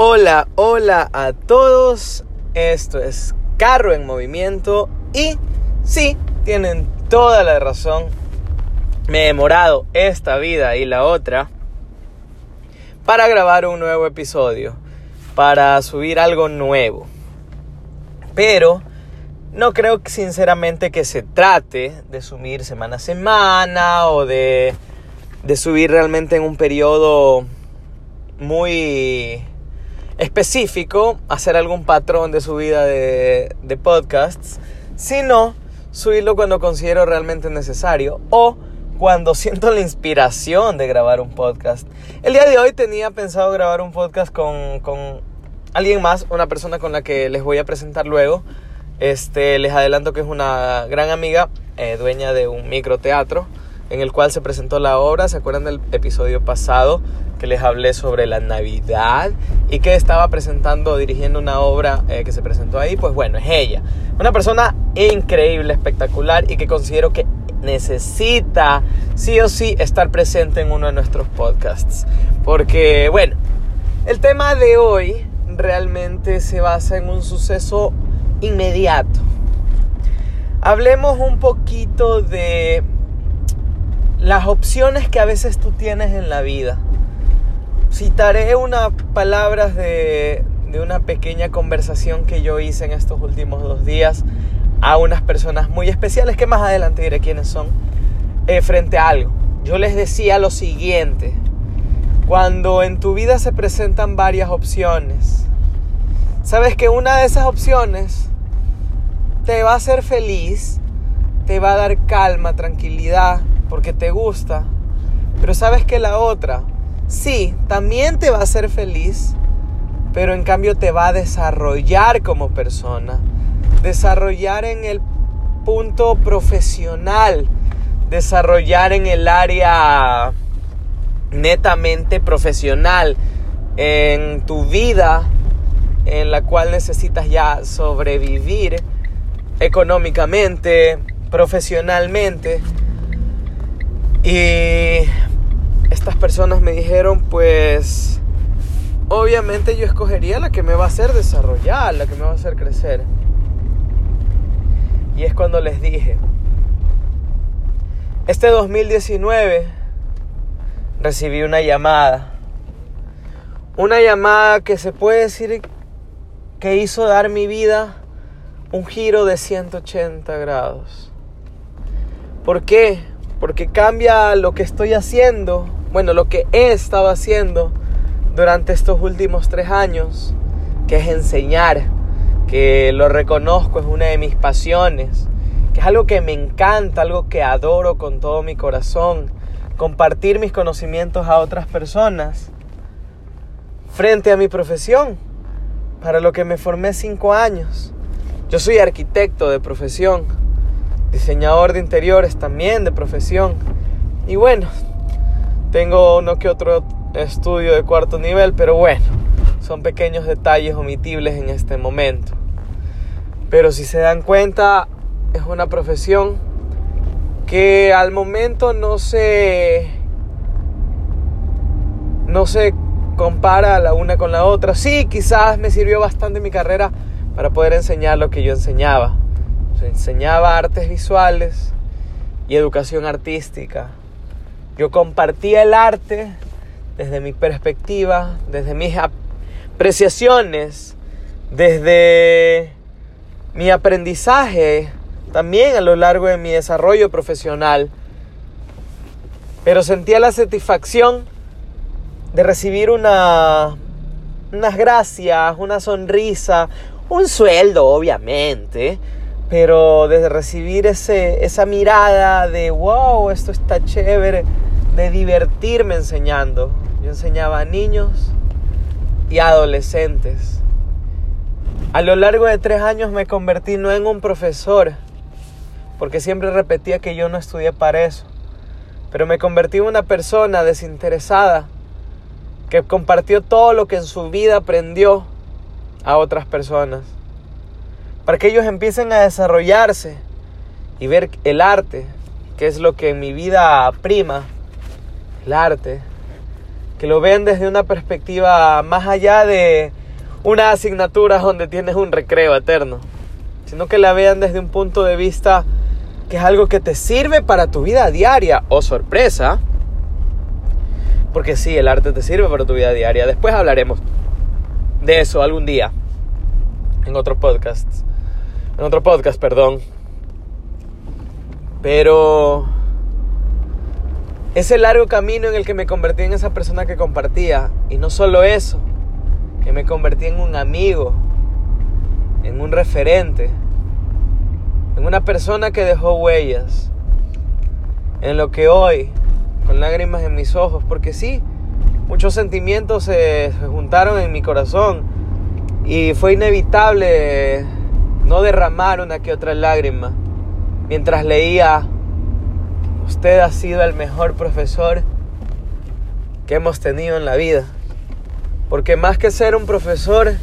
Hola, hola a todos. Esto es Carro en Movimiento y sí, tienen toda la razón. Me he demorado esta vida y la otra para grabar un nuevo episodio, para subir algo nuevo. Pero no creo sinceramente que se trate de subir semana a semana o de, de subir realmente en un periodo muy específico, hacer algún patrón de subida de, de podcasts, sino subirlo cuando considero realmente necesario o cuando siento la inspiración de grabar un podcast. El día de hoy tenía pensado grabar un podcast con, con alguien más, una persona con la que les voy a presentar luego. Este, les adelanto que es una gran amiga, eh, dueña de un microteatro, en el cual se presentó la obra. ¿Se acuerdan del episodio pasado? Que les hablé sobre la Navidad y que estaba presentando, dirigiendo una obra eh, que se presentó ahí, pues bueno, es ella. Una persona increíble, espectacular y que considero que necesita sí o sí estar presente en uno de nuestros podcasts. Porque, bueno, el tema de hoy realmente se basa en un suceso inmediato. Hablemos un poquito de las opciones que a veces tú tienes en la vida citaré unas palabras de, una pequeña conversación que yo hice en estos últimos dos días a unas personas muy especiales que más adelante diré quiénes son eh, frente a algo. Yo les decía lo siguiente, cuando en tu vida se presentan varias opciones, sabes que una de esas opciones te va a hacer feliz, te va a dar calma, tranquilidad, porque te gusta, pero sabes que la otra sí, también te va a hacer feliz, pero en cambio te va a desarrollar como persona, desarrollar en el punto profesional, desarrollar en el área netamente profesional, en tu vida en la cual necesitas ya sobrevivir económicamente, profesionalmente. Y estas personas me dijeron, pues obviamente yo escogería la que me va a hacer desarrollar, la que me va a hacer crecer. Y es cuando les dije, este 2019 recibí una llamada. Una llamada que se puede decir que hizo dar mi vida un giro de 180 grados. ¿Por qué? Porque cambia lo que estoy haciendo bueno, lo que he estado haciendo durante estos últimos tres años, que es enseñar, que lo reconozco, es una de mis pasiones, que es algo que me encanta, algo que adoro con todo mi corazón, compartir mis conocimientos a otras personas frente a mi profesión, para lo que me formé cinco años. Yo soy arquitecto de profesión, diseñador de interiores también de profesión. Y bueno, tengo uno que otro estudio de cuarto nivel, pero bueno, son pequeños detalles omitibles en este momento. Pero si se dan cuenta, es una profesión que al momento no se no se compara la una con la otra. Sí, quizás me sirvió bastante mi carrera para poder enseñar lo que yo enseñaba. enseñaba artes visuales y educación artística. Yo compartía el arte desde mi perspectiva, desde mis apreciaciones, desde mi aprendizaje, también a lo largo de mi desarrollo profesional. Pero sentía la satisfacción de recibir una, unas gracias, una sonrisa, un sueldo obviamente, pero de recibir ese, esa mirada de wow, esto está chévere de divertirme enseñando. Yo enseñaba a niños y adolescentes. A lo largo de tres años me convertí no en un profesor, porque siempre repetía que yo no estudié para eso, pero me convertí en una persona desinteresada que compartió todo lo que en su vida aprendió a otras personas, para que ellos empiecen a desarrollarse y ver el arte, que es lo que en mi vida prima el arte, que lo vean desde una perspectiva más allá de una asignatura donde tienes un recreo eterno, sino que la vean desde un punto de vista que es algo que te sirve para tu vida diaria o sorpresa, porque sí, el arte te sirve para tu vida diaria. Después hablaremos de eso algún día en otro podcast, en otro podcast, perdón. Pero ese largo camino en el que me convertí en esa persona que compartía. Y no solo eso, que me convertí en un amigo, en un referente, en una persona que dejó huellas, en lo que hoy, con lágrimas en mis ojos, porque sí, muchos sentimientos se, juntaron en mi corazón y fue inevitable no derramar una que otra lágrima mientras leía Usted ha sido el mejor profesor que hemos tenido en la vida. Porque más que ser un profesor,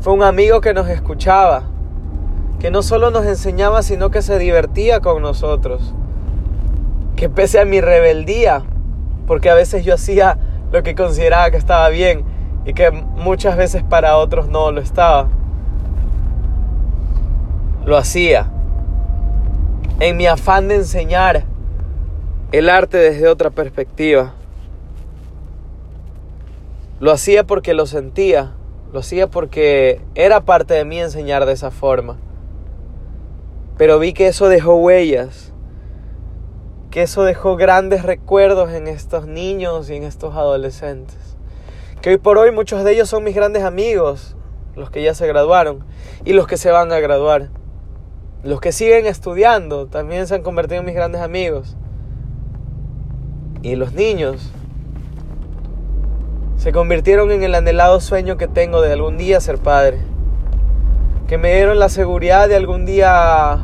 fue un amigo que nos escuchaba, que no solo nos enseñaba, sino que se divertía con nosotros. Que pese a mi rebeldía, porque a veces yo hacía lo que consideraba que estaba bien y que muchas veces para otros no lo estaba, lo hacía en mi afán de enseñar el arte desde otra perspectiva. Lo hacía porque lo sentía, lo hacía porque era parte de mí enseñar de esa forma. Pero vi que eso dejó huellas, que eso dejó grandes recuerdos en estos niños y en estos adolescentes. Que hoy por hoy muchos de ellos son mis grandes amigos, los que ya se graduaron y los que se van a graduar. Los que siguen estudiando también se han convertido en mis grandes amigos. Y los niños se convirtieron en el anhelado sueño que tengo de algún día ser padre. Que me dieron la seguridad de algún día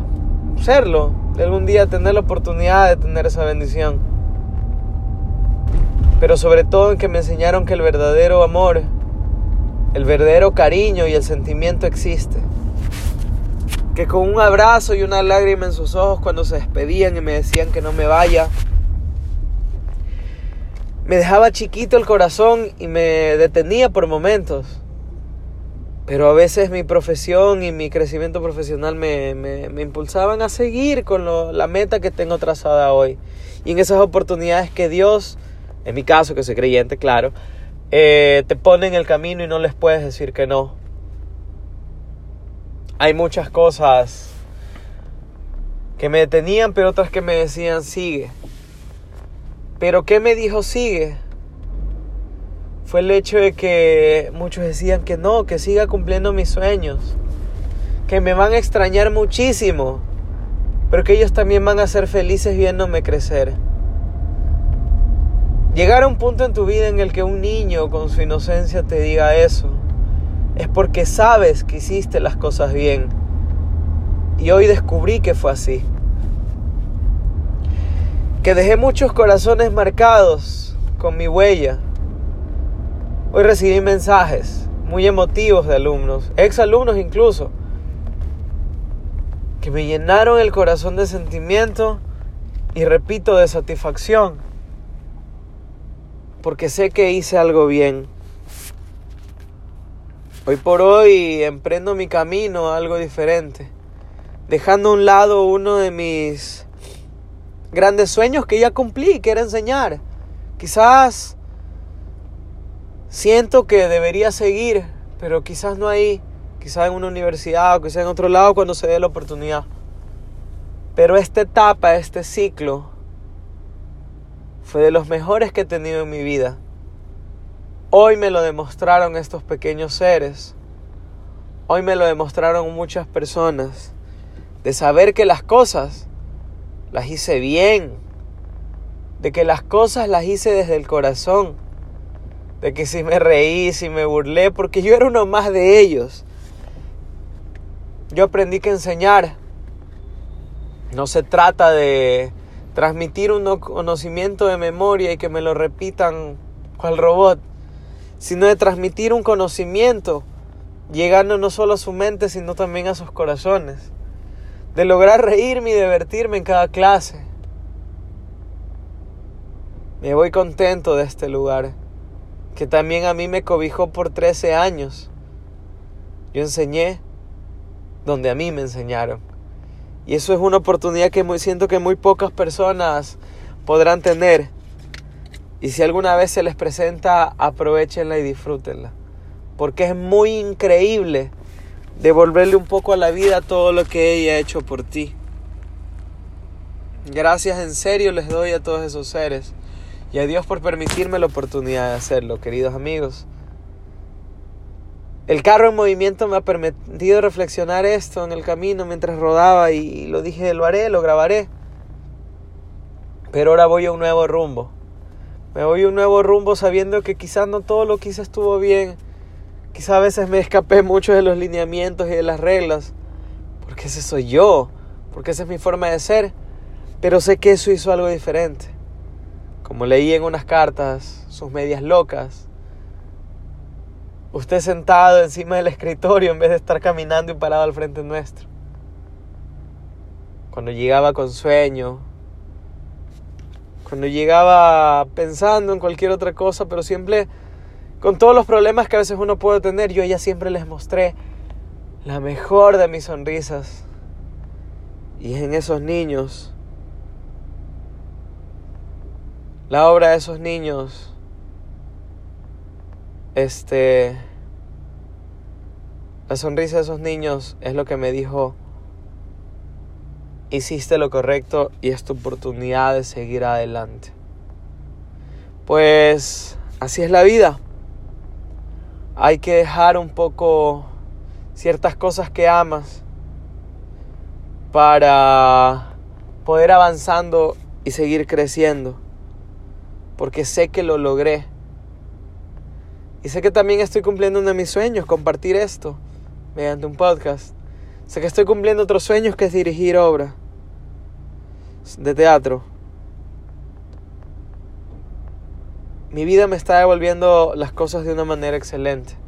serlo, de algún día tener la oportunidad de tener esa bendición. Pero sobre todo en que me enseñaron que el verdadero amor, el verdadero cariño y el sentimiento existe que con un abrazo y una lágrima en sus ojos cuando se despedían y me decían que no me vaya, me dejaba chiquito el corazón y me detenía por momentos. Pero a veces mi profesión y mi crecimiento profesional me, me, impulsaban a seguir con la meta que tengo trazada hoy. Y en esas oportunidades que Dios, en mi caso que soy creyente, claro, eh, te pone en el camino y no les puedes decir que no hay muchas cosas que me detenían, pero otras que me decían sigue. Pero ¿qué me dijo sigue? Fue el hecho de que muchos decían que no, que siga cumpliendo mis sueños, que me van a extrañar muchísimo, pero que ellos también van a ser felices viéndome crecer. Llegar a un punto en tu vida en el que un niño con su inocencia te diga eso es porque sabes que hiciste las cosas bien. Y hoy descubrí que fue así. Que dejé muchos corazones marcados con mi huella. Hoy recibí mensajes muy emotivos de alumnos, exalumnos incluso, que me llenaron el corazón de sentimiento y repito de satisfacción, porque sé que hice algo bien. Hoy por hoy emprendo mi camino a algo diferente, dejando a un lado uno de mis grandes sueños que ya cumplí, que era enseñar. Quizás siento que debería seguir, pero quizás no ahí, quizás en una universidad o quizás en otro lado cuando se dé la oportunidad. Pero esta etapa, este ciclo, fue de los mejores que he tenido en mi vida. Hoy me lo demostraron estos pequeños seres. Hoy me lo demostraron muchas personas. De saber que las cosas las hice bien. De que las cosas las hice desde el corazón. De que si me reí, si me burlé, porque yo era uno más de ellos. Yo aprendí que enseñar no se trata de transmitir un conocimiento de memoria y que me lo repitan cual robot sino de transmitir un conocimiento, llegando no solo a su mente, sino también a sus corazones, de lograr reírme y divertirme en cada clase, Me voy contento de este lugar, que también a mí me cobijó por 13 años. Yo enseñé donde a mí me enseñaron. Y eso es una oportunidad que muy, siento que muy pocas personas podrán tener. Y si alguna vez se les presenta, aprovechenla y disfrútenla. Porque es muy increíble devolverle un poco a la vida todo lo que ella ha hecho por ti. Gracias en serio les doy a todos esos seres y a Dios por permitirme la oportunidad de hacerlo, queridos amigos. El carro en movimiento me ha permitido reflexionar esto en el camino mientras rodaba y lo dije, lo haré, lo grabaré. Pero ahora voy a un nuevo rumbo. Me voy a un nuevo rumbo sabiendo que quizás no todo lo que hice estuvo bien. Quizás a veces me escapé mucho de los lineamientos y de las reglas. Porque ese soy yo. Porque esa es mi forma de ser. Pero sé que eso hizo algo diferente. Como leí en unas cartas, sus medias locas usted sentado encima del escritorio en vez de estar caminando y parado al frente nuestro. Cuando llegaba con sueño, cuando llegaba pensando en cualquier otra cosa, pero siempre con todos los problemas que a veces uno puede tener, yo a ella siempre les mostré la mejor de mis sonrisas. Y en esos niños, la obra de esos niños este, la sonrisa de esos niños es lo que me dijo, hiciste lo correcto y es tu oportunidad de seguir adelante. Pues así es la vida. Hay que dejar un poco ciertas cosas que amas para poder avanzando y seguir creciendo. Porque sé que lo logré y sé que también estoy cumpliendo uno de mis sueños, compartir esto mediante un podcast. Sé que estoy cumpliendo otros sueños que es dirigir obra de teatro. Mi vida me está devolviendo las cosas de una manera excelente.